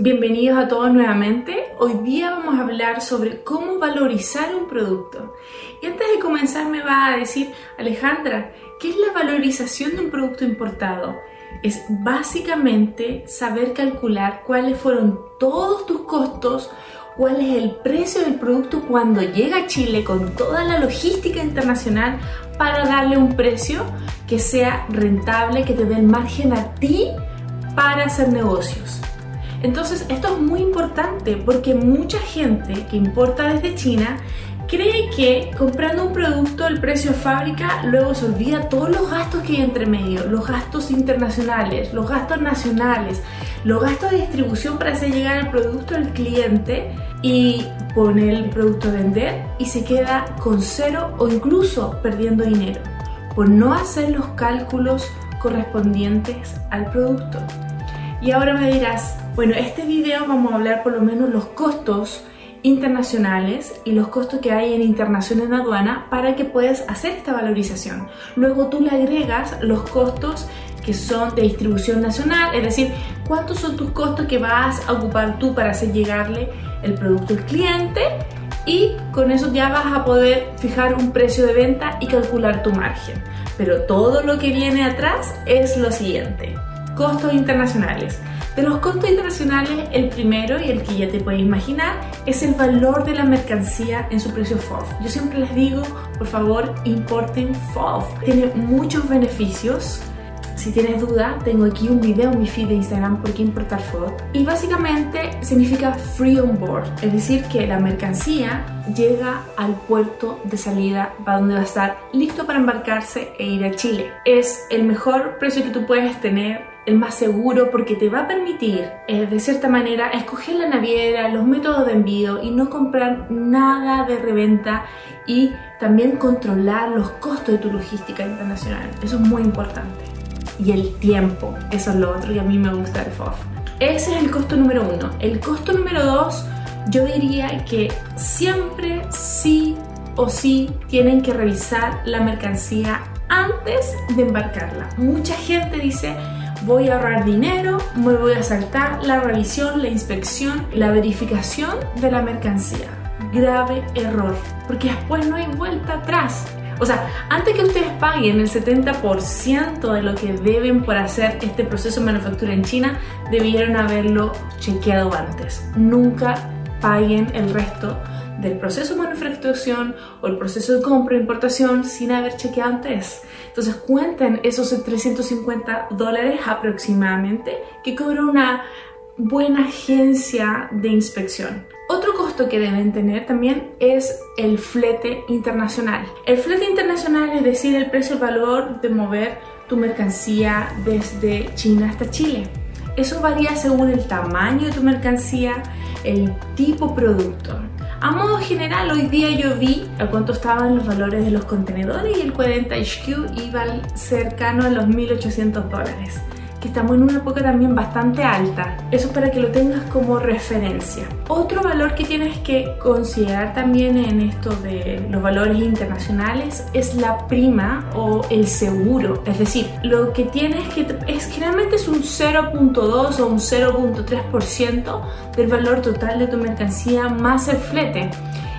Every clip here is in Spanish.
Bienvenidos a todos nuevamente. Hoy día vamos a hablar sobre cómo valorizar un producto. Y antes de comenzar me va a decir, Alejandra, ¿qué es la valorización de un producto importado? Es básicamente saber calcular cuáles fueron todos tus costos, cuál es el precio del producto cuando llega a Chile con toda la logística internacional para darle un precio que sea rentable, que te dé el margen a ti para hacer negocios. Entonces esto es muy importante porque mucha gente que importa desde China cree que comprando un producto el precio de fábrica luego se olvida todos los gastos que hay entre medio, los gastos internacionales, los gastos nacionales, los gastos de distribución para hacer llegar el producto al cliente y pone el producto a vender y se queda con cero o incluso perdiendo dinero por no hacer los cálculos correspondientes al producto. Y ahora me dirás, bueno, este video vamos a hablar por lo menos los costos internacionales y los costos que hay en internación en aduana para que puedas hacer esta valorización. Luego tú le agregas los costos que son de distribución nacional, es decir, cuántos son tus costos que vas a ocupar tú para hacer llegarle el producto al cliente y con eso ya vas a poder fijar un precio de venta y calcular tu margen. Pero todo lo que viene atrás es lo siguiente. Costos internacionales. De los costos internacionales, el primero y el que ya te puedes imaginar es el valor de la mercancía en su precio FOF. Yo siempre les digo, por favor, importen FOF. Tiene muchos beneficios. Si tienes duda, tengo aquí un video en mi feed de Instagram por qué importar FOF. Y básicamente significa free on board, es decir, que la mercancía llega al puerto de salida para donde va a estar listo para embarcarse e ir a Chile. Es el mejor precio que tú puedes tener el más seguro porque te va a permitir, eh, de cierta manera, escoger la naviera, los métodos de envío y no comprar nada de reventa y también controlar los costos de tu logística internacional. Eso es muy importante. Y el tiempo, eso es lo otro y a mí me gusta el FOF. Ese es el costo número uno. El costo número dos, yo diría que siempre sí o sí tienen que revisar la mercancía antes de embarcarla. Mucha gente dice, voy a ahorrar dinero, me voy a saltar la revisión, la inspección, la verificación de la mercancía. Grave error, porque después no hay vuelta atrás. O sea, antes que ustedes paguen el 70% de lo que deben por hacer este proceso de manufactura en China, debieron haberlo chequeado antes. Nunca paguen el resto del proceso de manufacturación o el proceso de compra e importación sin haber chequeado antes. Entonces cuenten esos 350 dólares aproximadamente que cobra una buena agencia de inspección. Otro costo que deben tener también es el flete internacional. El flete internacional es decir, el precio y valor de mover tu mercancía desde China hasta Chile. Eso varía según el tamaño de tu mercancía, el tipo producto. A modo general, hoy día yo vi a cuánto estaban los valores de los contenedores y el 40 HQ iba cercano a los 1800 dólares estamos en una época también bastante alta. Eso para que lo tengas como referencia. Otro valor que tienes que considerar también en esto de los valores internacionales es la prima o el seguro. Es decir, lo que tienes que es generalmente es un 0.2 o un 0.3% del valor total de tu mercancía más el flete.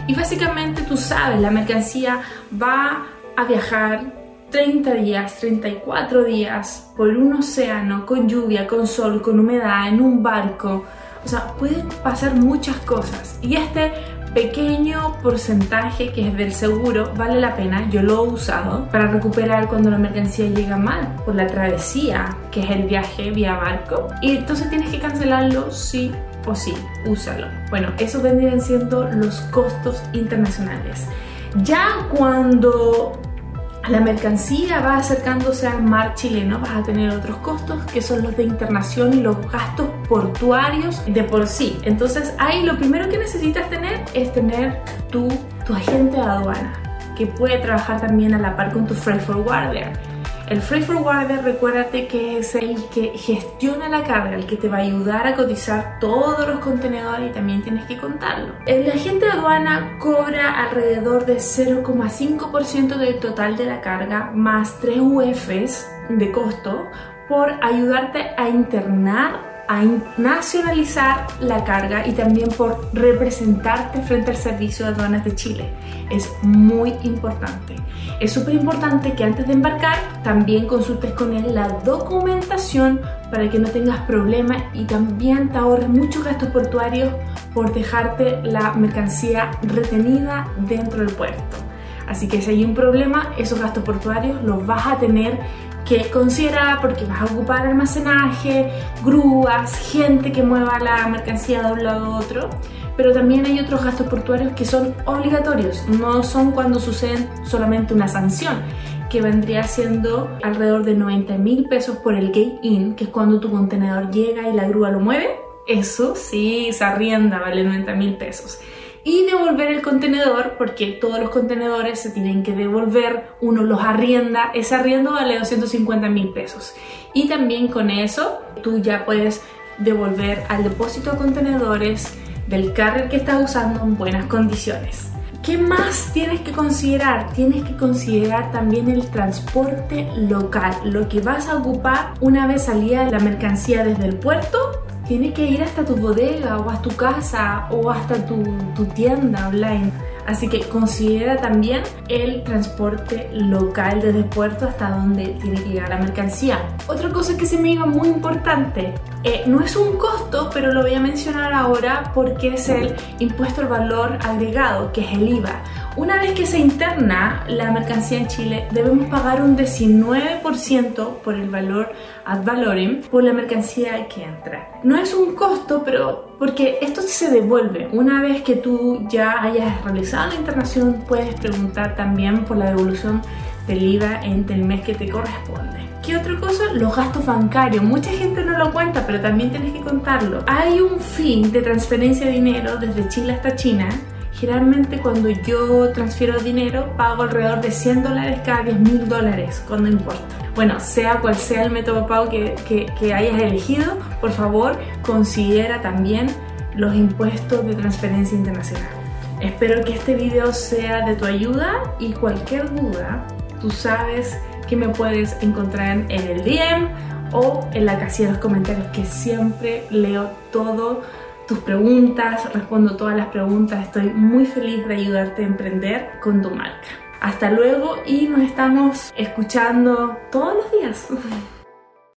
Y básicamente tú sabes, la mercancía va a viajar 30 días, 34 días por un océano, con lluvia, con sol, con humedad, en un barco. O sea, pueden pasar muchas cosas. Y este pequeño porcentaje que es del seguro vale la pena, yo lo he usado para recuperar cuando la mercancía llega mal por la travesía, que es el viaje vía barco. Y entonces tienes que cancelarlo sí o sí, úsalo. Bueno, esos vendrían siendo los costos internacionales. Ya cuando la mercancía va acercándose al mar chileno, vas a tener otros costos que son los de internación y los gastos portuarios de por sí. Entonces ahí lo primero que necesitas tener es tener tu, tu agente de aduana, que puede trabajar también a la par con tu freight forwarder el freight forwarder, recuérdate que es el que gestiona la carga, el que te va a ayudar a cotizar todos los contenedores y también tienes que contarlo. El agente de aduana cobra alrededor de 0,5% del total de la carga más 3 UFs de costo por ayudarte a internar a nacionalizar la carga y también por representarte frente al Servicio de Aduanas de Chile. Es muy importante. Es súper importante que antes de embarcar también consultes con él la documentación para que no tengas problemas y también te ahorres muchos gastos portuarios por dejarte la mercancía retenida dentro del puerto. Así que si hay un problema, esos gastos portuarios los vas a tener que considerar porque vas a ocupar almacenaje, grúas, gente que mueva la mercancía de un lado a otro. Pero también hay otros gastos portuarios que son obligatorios, no son cuando suceden solamente una sanción, que vendría siendo alrededor de 90 mil pesos por el gate-in, que es cuando tu contenedor llega y la grúa lo mueve. Eso sí, se arrienda, vale 90 mil pesos y devolver el contenedor porque todos los contenedores se tienen que devolver, uno los arrienda, ese arriendo vale 250 mil pesos y también con eso tú ya puedes devolver al depósito de contenedores del carrier que estás usando en buenas condiciones. ¿Qué más tienes que considerar? Tienes que considerar también el transporte local, lo que vas a ocupar una vez salida la mercancía desde el puerto tiene que ir hasta tu bodega o hasta tu casa o hasta tu, tienda online. Así que considera también el transporte local desde puerto hasta donde tiene que llegar la mercancía. Otra cosa que se me iba muy importante, eh, no es un costo, pero lo voy a mencionar ahora porque es el impuesto al valor agregado, que es el IVA. Una vez que se interna la mercancía en Chile, debemos pagar un 19% por el valor ad valorem por la mercancía que entra. No es un costo, pero porque esto se devuelve. Una vez que tú ya hayas realizado la internación, puedes preguntar también por la devolución del IVA entre el mes que te corresponde. ¿Qué otra cosa? Los gastos bancarios. Mucha gente no lo cuenta, pero también tienes que contarlo. Hay un fin de transferencia de dinero desde Chile hasta China Generalmente cuando yo transfiero dinero pago alrededor de 100 dólares cada 10 mil dólares cuando importa. Bueno, sea cual sea el método de pago que, que, que hayas elegido, por favor considera también los impuestos de transferencia internacional. Espero que este video sea de tu ayuda y cualquier duda, tú sabes que me puedes encontrar en el DM o en la casilla de los comentarios que siempre leo todo tus preguntas, respondo todas las preguntas. Estoy muy feliz de ayudarte a emprender con tu marca. Hasta luego y nos estamos escuchando todos los días.